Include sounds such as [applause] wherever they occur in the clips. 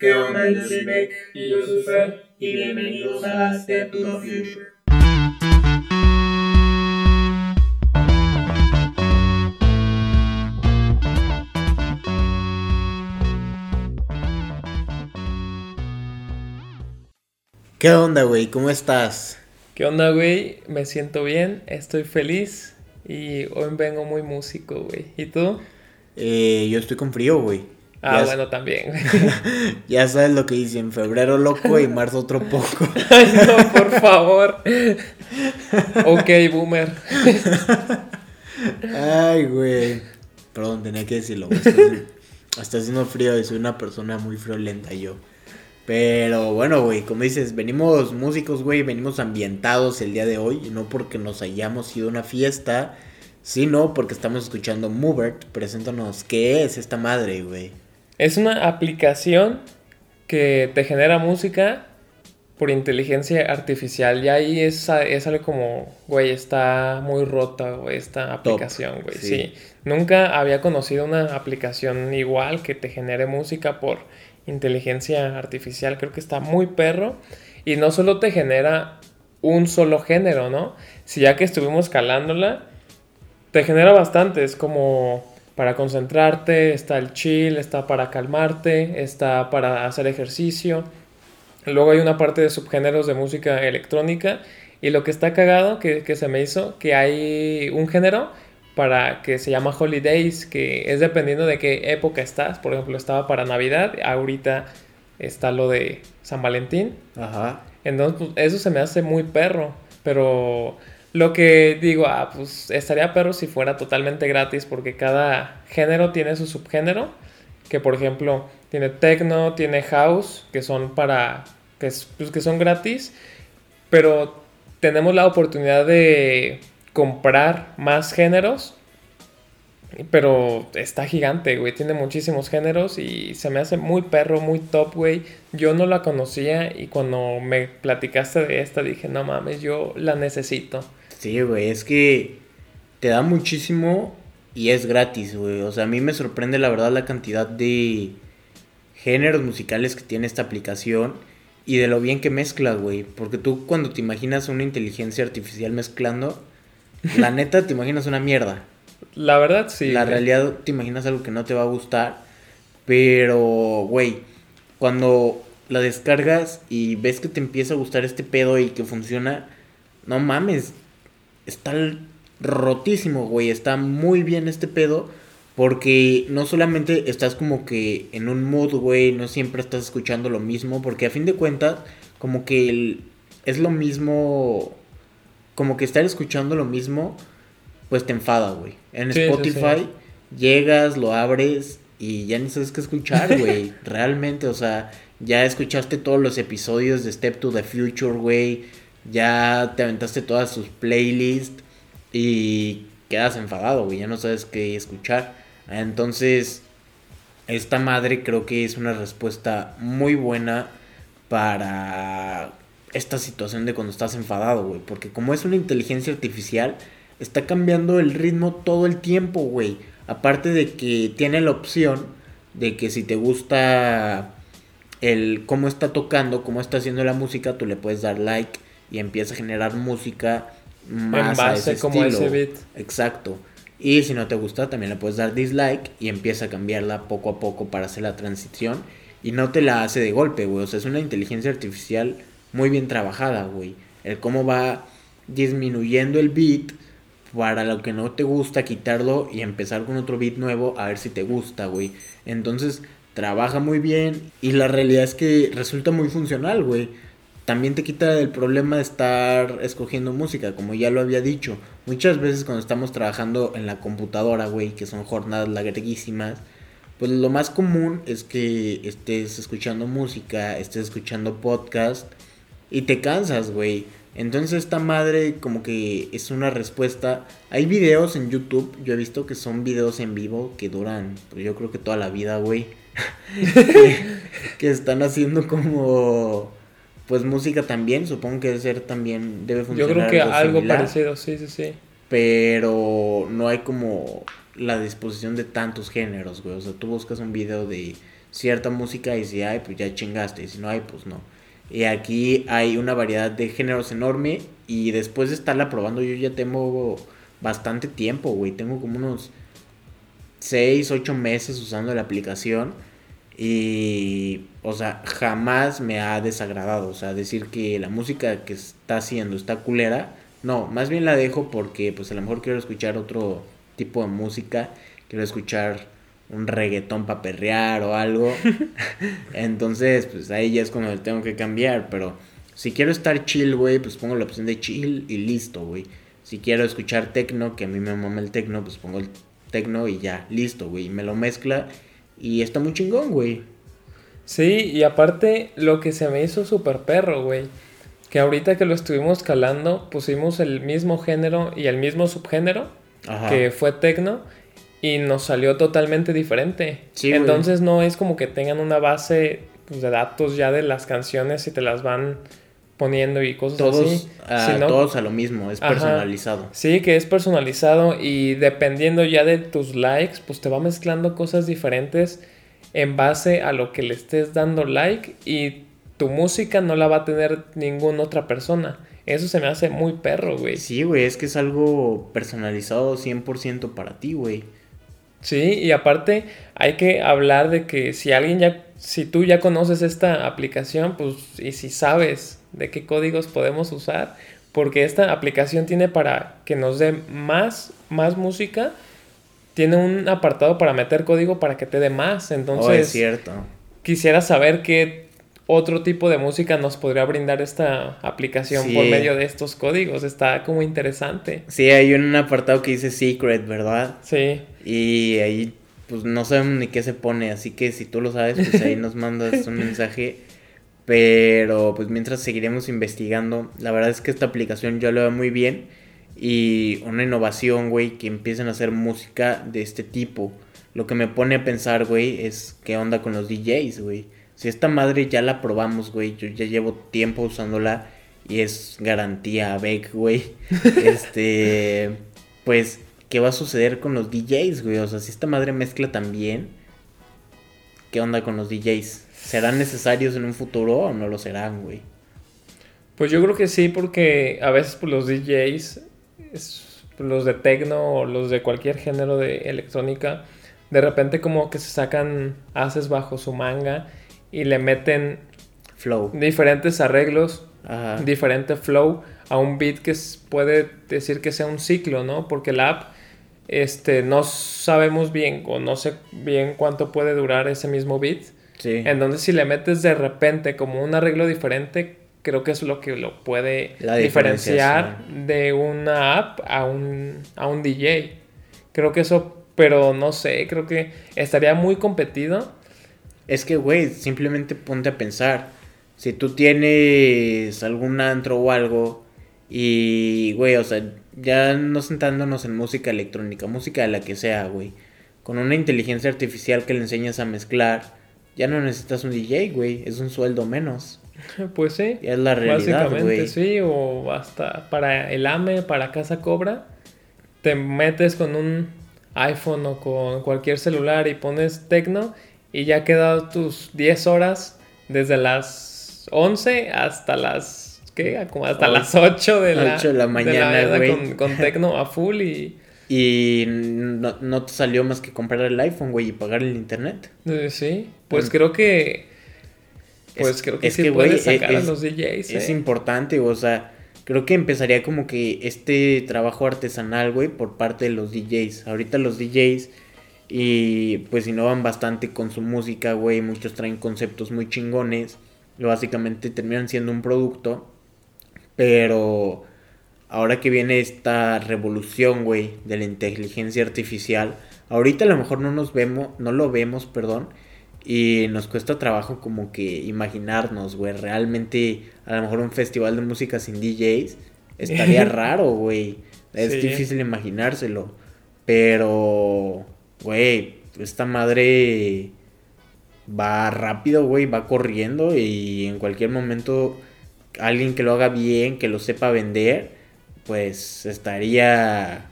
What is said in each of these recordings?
¿Qué onda? Yo soy Beck y yo soy Fer y bienvenidos a Step to the Future. ¿Qué onda, güey? ¿Cómo estás? ¿Qué onda, güey? Me siento bien, estoy feliz y hoy vengo muy músico, güey. ¿Y tú? Eh, yo estoy con frío, güey. Ah, bueno, también. [laughs] ya sabes lo que dicen, febrero loco y marzo otro poco. [laughs] Ay, no, por favor. ok, boomer. Ay, güey. Perdón, tenía que decirlo. Está, haciendo frío y soy una persona muy friolenta yo. Pero bueno, güey, como dices, venimos músicos, güey, venimos ambientados el día de hoy. Y no porque nos hayamos ido a una fiesta, sino porque estamos escuchando Movert. Preséntanos, ¿qué es esta madre, güey? Es una aplicación que te genera música por inteligencia artificial. Y ahí es, es algo como, güey, está muy rota, güey, esta aplicación, güey. Sí. Nunca había conocido una aplicación igual que te genere música por inteligencia artificial. Creo que está muy perro. Y no solo te genera un solo género, ¿no? Si ya que estuvimos calándola, te genera bastante. Es como para concentrarte, está el chill, está para calmarte, está para hacer ejercicio. Luego hay una parte de subgéneros de música electrónica y lo que está cagado que, que se me hizo, que hay un género para que se llama Holidays, que es dependiendo de qué época estás. Por ejemplo, estaba para Navidad, ahorita está lo de San Valentín. Ajá. Entonces, pues, eso se me hace muy perro, pero lo que digo, ah, pues estaría perro si fuera totalmente gratis porque cada género tiene su subgénero. Que por ejemplo tiene techno, tiene house, que son para. que, pues, que son gratis. Pero tenemos la oportunidad de comprar más géneros pero está gigante, güey. Tiene muchísimos géneros y se me hace muy perro, muy top, güey. Yo no la conocía y cuando me platicaste de esta dije, no mames, yo la necesito. Sí, güey, es que te da muchísimo y es gratis, güey. O sea, a mí me sorprende la verdad la cantidad de géneros musicales que tiene esta aplicación y de lo bien que mezcla, güey. Porque tú cuando te imaginas una inteligencia artificial mezclando, la [laughs] neta te imaginas una mierda. La verdad, sí. La realidad te imaginas algo que no te va a gustar. Pero, güey, cuando la descargas y ves que te empieza a gustar este pedo y que funciona, no mames, está rotísimo, güey. Está muy bien este pedo. Porque no solamente estás como que en un mood, güey, no siempre estás escuchando lo mismo, porque a fin de cuentas, como que es lo mismo, como que estar escuchando lo mismo, pues te enfada, güey. En Spotify llegas, lo abres y ya ni sabes qué escuchar, [laughs] güey. Realmente, o sea, ya escuchaste todos los episodios de Step to the Future, güey. Ya te aventaste todas sus playlists y quedas enfadado, güey. Ya no sabes qué escuchar. Entonces, esta madre creo que es una respuesta muy buena para esta situación de cuando estás enfadado, güey. Porque como es una inteligencia artificial, está cambiando el ritmo todo el tiempo, güey. Aparte de que tiene la opción de que si te gusta el cómo está tocando, cómo está haciendo la música, tú le puedes dar like y empieza a generar música más en base a ese como estilo. Ese beat. Exacto. Y si no te gusta, también le puedes dar dislike y empieza a cambiarla poco a poco para hacer la transición. Y no te la hace de golpe, güey. O sea, es una inteligencia artificial muy bien trabajada, güey. El cómo va disminuyendo el beat para lo que no te gusta, quitarlo y empezar con otro beat nuevo a ver si te gusta, güey. Entonces, trabaja muy bien y la realidad es que resulta muy funcional, güey. También te quita el problema de estar escogiendo música, como ya lo había dicho. Muchas veces cuando estamos trabajando en la computadora, güey, que son jornadas larguísimas, pues lo más común es que estés escuchando música, estés escuchando podcast y te cansas, güey. Entonces esta madre como que es una respuesta. Hay videos en YouTube, yo he visto que son videos en vivo que duran, pues yo creo que toda la vida, güey. [laughs] que, están haciendo como pues música también, supongo que debe ser también debe funcionar. Yo creo que algo, parecido, sí, sí, sí. Pero no hay como la disposición de tantos géneros, güey. O sea, tú buscas un video de cierta música y si hay, pues ya chingaste, y si no hay, pues no. Y aquí hay una variedad de géneros enorme y después de estarla probando yo ya tengo bastante tiempo, güey. Tengo como unos 6, 8 meses usando la aplicación y, o sea, jamás me ha desagradado. O sea, decir que la música que está haciendo está culera. No, más bien la dejo porque pues a lo mejor quiero escuchar otro tipo de música. Quiero escuchar un reggaetón para perrear o algo. [laughs] [laughs] Entonces, pues ahí ya es cuando tengo que cambiar. Pero si quiero estar chill, güey, pues pongo la opción de chill y listo, güey. Si quiero escuchar tecno, que a mí me mama el tecno, pues pongo el tecno y ya, listo, güey. Me lo mezcla y está muy chingón, güey. Sí, y aparte lo que se me hizo súper perro, güey. Que ahorita que lo estuvimos calando, pusimos el mismo género y el mismo subgénero, que fue tecno, y nos salió totalmente diferente. Sí, Entonces no es como que tengan una base pues, de datos ya de las canciones y te las van poniendo y cosas así. todos a lo mismo, es personalizado. Sí, que es personalizado y dependiendo ya de tus likes, pues te va mezclando cosas diferentes en base a lo que le estés dando like y tu música no la va a tener ninguna otra persona. Eso se me hace muy perro, güey. Sí, güey, es que es algo personalizado 100% para ti, güey. Sí, y aparte hay que hablar de que si alguien ya, si tú ya conoces esta aplicación, pues, y si sabes de qué códigos podemos usar, porque esta aplicación tiene para que nos dé más, más música, tiene un apartado para meter código para que te dé más, entonces... Oh, es cierto. Quisiera saber qué otro tipo de música nos podría brindar esta aplicación por medio de estos códigos. Está como interesante. Sí, hay un apartado que dice Secret, ¿verdad? Sí. Y ahí pues no sabemos ni qué se pone, así que si tú lo sabes, pues ahí [laughs] nos mandas un mensaje pero pues mientras seguiremos investigando, la verdad es que esta aplicación yo lo veo muy bien y una innovación, güey, que empiecen a hacer música de este tipo. Lo que me pone a pensar, güey, es qué onda con los DJs, güey. Si esta madre ya la probamos, güey, yo ya llevo tiempo usándola y es garantía Beck, güey. [laughs] este, pues, ¿qué va a suceder con los DJs, güey? O sea, si esta madre mezcla también, ¿qué onda con los DJs? ¿Serán necesarios en un futuro o no lo serán, güey? Pues yo creo que sí, porque a veces pues, los DJs, los de techno o los de cualquier género de electrónica, de repente como que se sacan haces bajo su manga y le meten flow. Diferentes arreglos, diferente flow a un beat que puede decir que sea un ciclo, ¿no? Porque la app este, no sabemos bien o no sé bien cuánto puede durar ese mismo beat en donde si le metes de repente como un arreglo diferente, creo que es lo que lo puede diferenciar de una app a un, a un DJ. Creo que eso, pero no sé, creo que estaría muy competido. Es que, güey, simplemente ponte a pensar. Si tú tienes algún antro o algo y, güey, o sea, ya no sentándonos en música electrónica, música de la que sea, güey, con una inteligencia artificial que le enseñas a mezclar ya no necesitas un DJ, güey, es un sueldo menos. [laughs] Pues sí. Ya es la realidad, Básicamente sí, o hasta para el AME, para Casa Cobra, te metes con un iPhone o con cualquier celular y pones Tecno y ya quedado tus 10 horas desde las 11 hasta las ¿qué? Como hasta las 8 de la, 8 de la mañana, güey. Con, con Tecno a full y [laughs] y no, te salió más que comprar el iPhone, güey, y pagar el internet. Eh, sí, pues creo que. Pues creo que es sí que, puedes sacar a los DJs. Es eh. importante, o sea, creo que empezaría como que este trabajo artesanal, güey, por parte de los DJs. Ahorita los DJs y pues innovan bastante con su música, güey. Muchos traen conceptos muy chingones. Y básicamente terminan siendo un producto. Pero ahora que viene esta revolución, güey, de la inteligencia artificial, ahorita a lo mejor no nos vemos, no lo vemos, perdón, y nos cuesta trabajo como que imaginarnos, güey, realmente a lo mejor un festival de música sin DJs estaría [laughs] raro, güey. Es difícil imaginárselo, pero güey, esta madre va rápido, güey, va corriendo y en cualquier momento alguien que lo haga bien, que lo sepa vender, pues estaría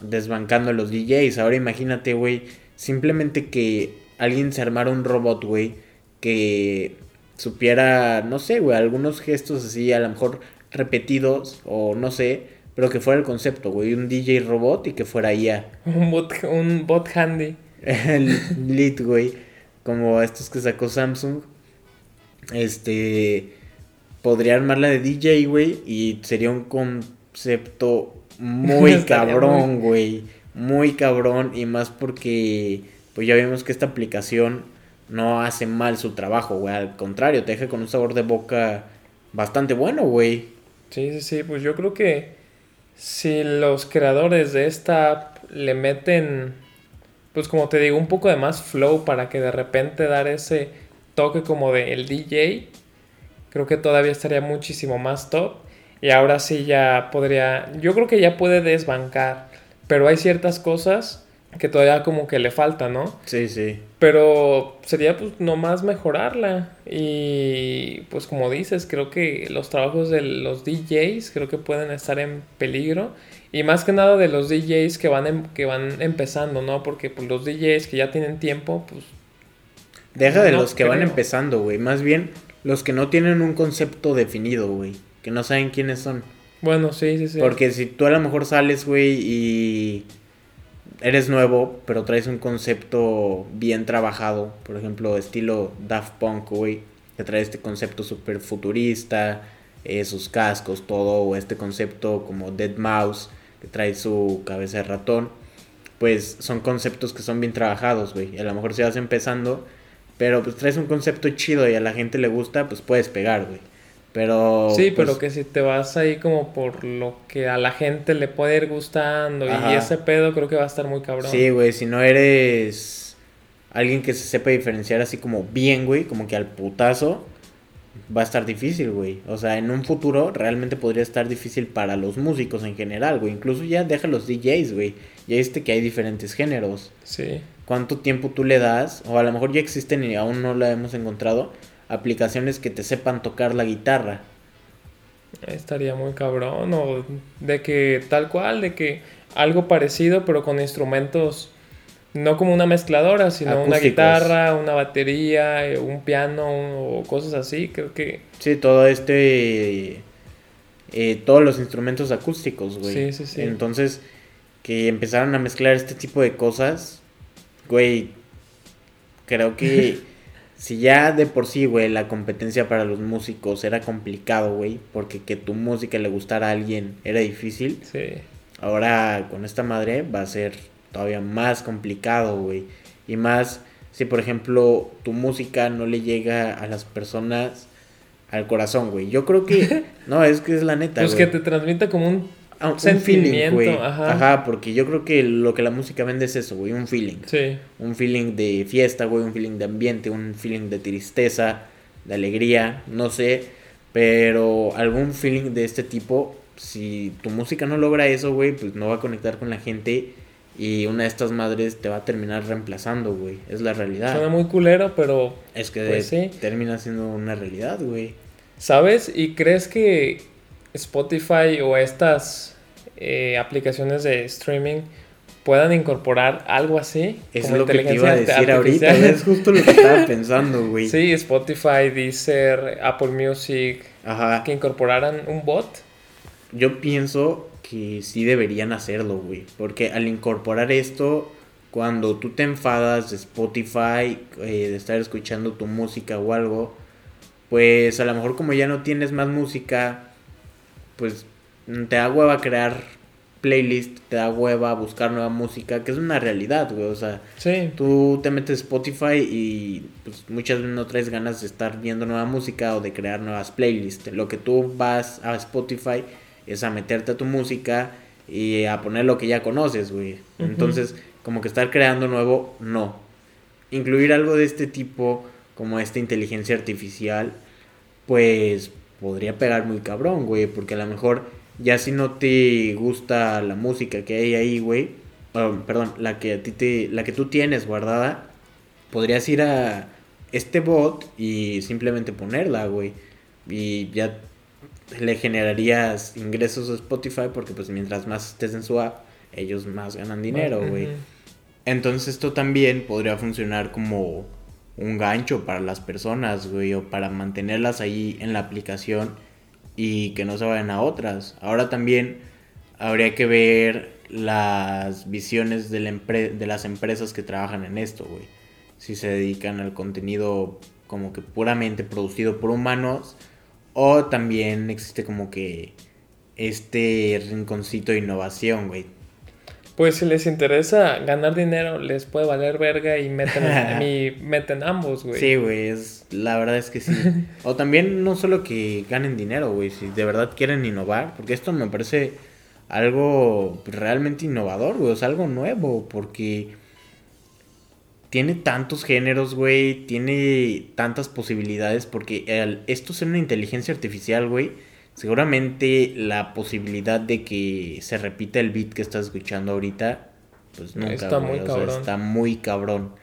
desbancando a los DJs. Ahora imagínate, güey, simplemente que alguien se armara un robot, güey, que supiera, no sé, güey, algunos gestos así, a lo mejor repetidos o no sé, pero que fuera el concepto, güey, un DJ robot y que fuera IA. [laughs] Un bot, un bot handy. el lead, güey, como estos que sacó Samsung. Este podría armarla de DJ, güey, y sería un concepto muy [laughs] cabrón, güey. Muy cabrón y más porque pues ya vimos que esta aplicación no hace mal su trabajo, güey, al contrario, te deja con un sabor de boca bastante bueno, güey. Sí, sí, sí, pues yo creo que si los creadores de esta app le meten, pues como te digo, un poco de más flow para que de repente dar ese toque como de el DJ, creo que todavía estaría muchísimo más top. Y ahora sí ya podría, yo creo que ya puede desbancar, pero hay ciertas cosas que todavía como que le falta, ¿no? Sí, sí. Pero sería pues nomás mejorarla. Y pues como dices, creo que los trabajos de los DJs creo que pueden estar en peligro. Y más que nada de los DJs que van, em- que van empezando, ¿no? Porque pues, los DJs que ya tienen tiempo, pues Deja de No los que van empezando, güey, más bien los que no tienen un concepto definido, güey, que no saben quiénes son. bueno, sí, sí, sí. Porque si tú a lo mejor sales, güey, y eres nuevo, pero traes un concepto bien trabajado, por ejemplo, estilo Daft Punk, güey, que trae este concepto súper futurista, eh, sus cascos, todo, o este concepto como Dead Mouse, que trae su cabeza de ratón, pues son conceptos que son bien trabajados, güey, a lo mejor si vas empezando, pero pues traes un concepto chido y a la gente le gusta, pues puedes pegar, güey. Pero Sí, pues, pero que si te vas ahí como por lo que a la gente le puede ir gustando y ese pedo creo que va a estar muy cabrón. Sí, güey, si no eres alguien que se sepa diferenciar así como bien, güey, como que al putazo, va a estar difícil, güey. O sea, en un futuro realmente podría estar difícil para los músicos en general, güey. Incluso ya deja los DJs, güey. Ya viste que hay diferentes géneros. Sí. ¿Cuánto tiempo tú le das? O a lo mejor ya existen y aún no la hemos encontrado. Aplicaciones que te sepan tocar la guitarra. Estaría muy cabrón. O de que tal cual, de que algo parecido pero con instrumentos no como una mezcladora, sino una guitarra, una batería, eh, un piano o cosas así. Creo que Sí, todo este. eh, todos los instrumentos acústicos, güey. Sí, sí, sí. Entonces, que empezaron a mezclar este tipo de cosas, güey. Creo que [laughs] si ya de por sí, güey, la competencia para los músicos era complicado, güey, porque que tu música le gustara a alguien era difícil. sí. Ahora con esta madre va a ser todavía más complicado, güey. Y más si, por ejemplo, tu música no le llega a las personas al corazón, güey. Yo creo que... [laughs] No, es que es la neta, Pues güey. que te transmita como un... Ah, un feeling, güey. ajá. Ajá. porque yo creo que lo que la música vende es eso, güey. Un feeling. Sí. Un feeling de fiesta, güey. Un feeling de ambiente. Un feeling de tristeza. De alegría. No sé. Pero algún feeling de este tipo. Si tu música no logra eso, güey. Pues no va a conectar con la gente. Y una de estas madres te va a terminar reemplazando, güey. Es la realidad. Suena muy culero, pero Es que Pues sí. termina siendo una realidad, güey. ¿Sabes? ¿Y crees que Spotify o estas eh, aplicaciones de streaming puedan incorporar algo así? Es como lo que te iba a decir ahorita. Es justo lo que estaba [laughs] pensando, güey. Sí, Spotify, Deezer, Apple Music, Ajá. que incorporaran un bot. Yo pienso que sí deberían hacerlo, güey. Porque al incorporar esto, cuando tú te enfadas de Spotify, eh, de estar escuchando tu música o algo, pues a lo mejor como ya no tienes más música, pues te da hueva crear playlist, te da hueva buscar nueva música, que es una realidad, güey. O sea, Sí, tú te metes a Spotify y pues, muchas veces no traes ganas de estar viendo nueva música o de crear nuevas playlists. Lo que tú vas a Spotify es a meterte a tu música y a poner lo que ya conoces, güey. Entonces, como que estar creando nuevo, no. Incluir algo de este tipo, como esta inteligencia artificial, pues podría pegar muy cabrón, güey. Porque a lo mejor ya si no te gusta la música que hay ahí, güey. ah, perdón, la que a ti te, la que tú tienes guardada, podrías ir a este bot y simplemente ponerla, güey. Y ya le generarías ingresos a Spotify porque pues mientras más estés en su app, ellos más ganan dinero, güey. Entonces esto también podría funcionar como un gancho para las personas, güey, o para mantenerlas ahí en la aplicación y que no se vayan a otras. Ahora también habría que ver las visiones de, la de las empresas que trabajan en esto, güey. Si se dedican al contenido como que puramente producido por humanos o también existe como que este rinconcito de innovación, güey. Pues si les interesa ganar dinero, les puede valer verga y meten, y [laughs] meten ambos, güey. Sí, güey, es, la verdad es que sí. [laughs] o también no solo que ganen dinero, güey, si de verdad quieren innovar, porque esto me parece algo realmente innovador, güey, o sea, algo nuevo, porque tiene tantos géneros, güey, tiene tantas posibilidades, porque el, esto es una inteligencia artificial, güey, seguramente la posibilidad de que se repita el beat que estás escuchando ahorita, pues nunca, está muy cabrón. está muy cabrón.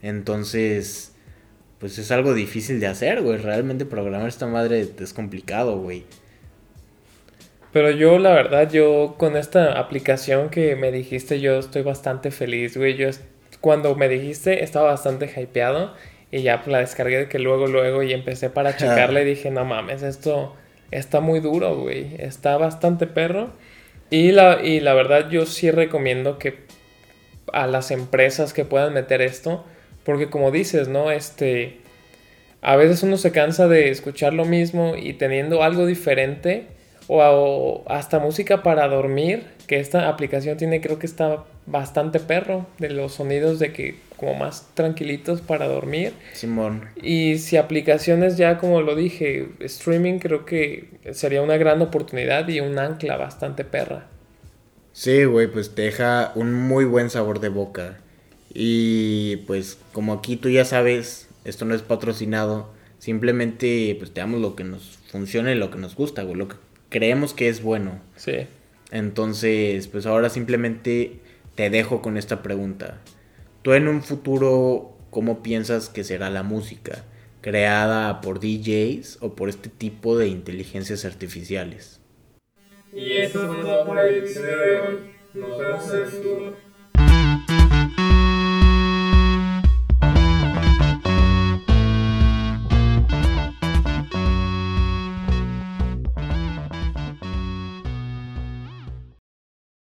Entonces, pues es algo difícil de hacer, güey, realmente programar esta madre es complicado, güey. Pero yo, la verdad, yo con esta aplicación que me dijiste, yo estoy bastante feliz, güey. Yo cuando me dijiste estaba bastante hypeado y ya la descargué de que luego, luego y empecé para [laughs] checarle y dije, no mames, esto está muy duro, güey. Está bastante perro. Y la, y la verdad yo sí recomiendo que a las empresas que puedan meter esto, porque como dices, ¿no? Este, a veces uno se cansa de escuchar lo mismo y teniendo algo diferente o, hasta música para dormir, que esta aplicación tiene creo que está bastante perro de los sonidos de que como más tranquilitos para dormir. Simón. Y si aplicaciones ya como lo dije, streaming creo que sería una gran oportunidad y un ancla bastante perra. Sí, güey, pues te deja un muy buen sabor de boca. Y pues como aquí tú ya sabes, esto no es patrocinado, simplemente pues te damos lo que nos funcione, lo que nos gusta, güey, lo que creemos que es bueno. Sí. Entonces, pues ahora simplemente te dejo con esta pregunta. ¿Tú en un futuro cómo piensas que será la música? ¿Creada por DJs o por este tipo de inteligencias artificiales? Y eso es todo por el de hoy. Nos vemos en el futuro.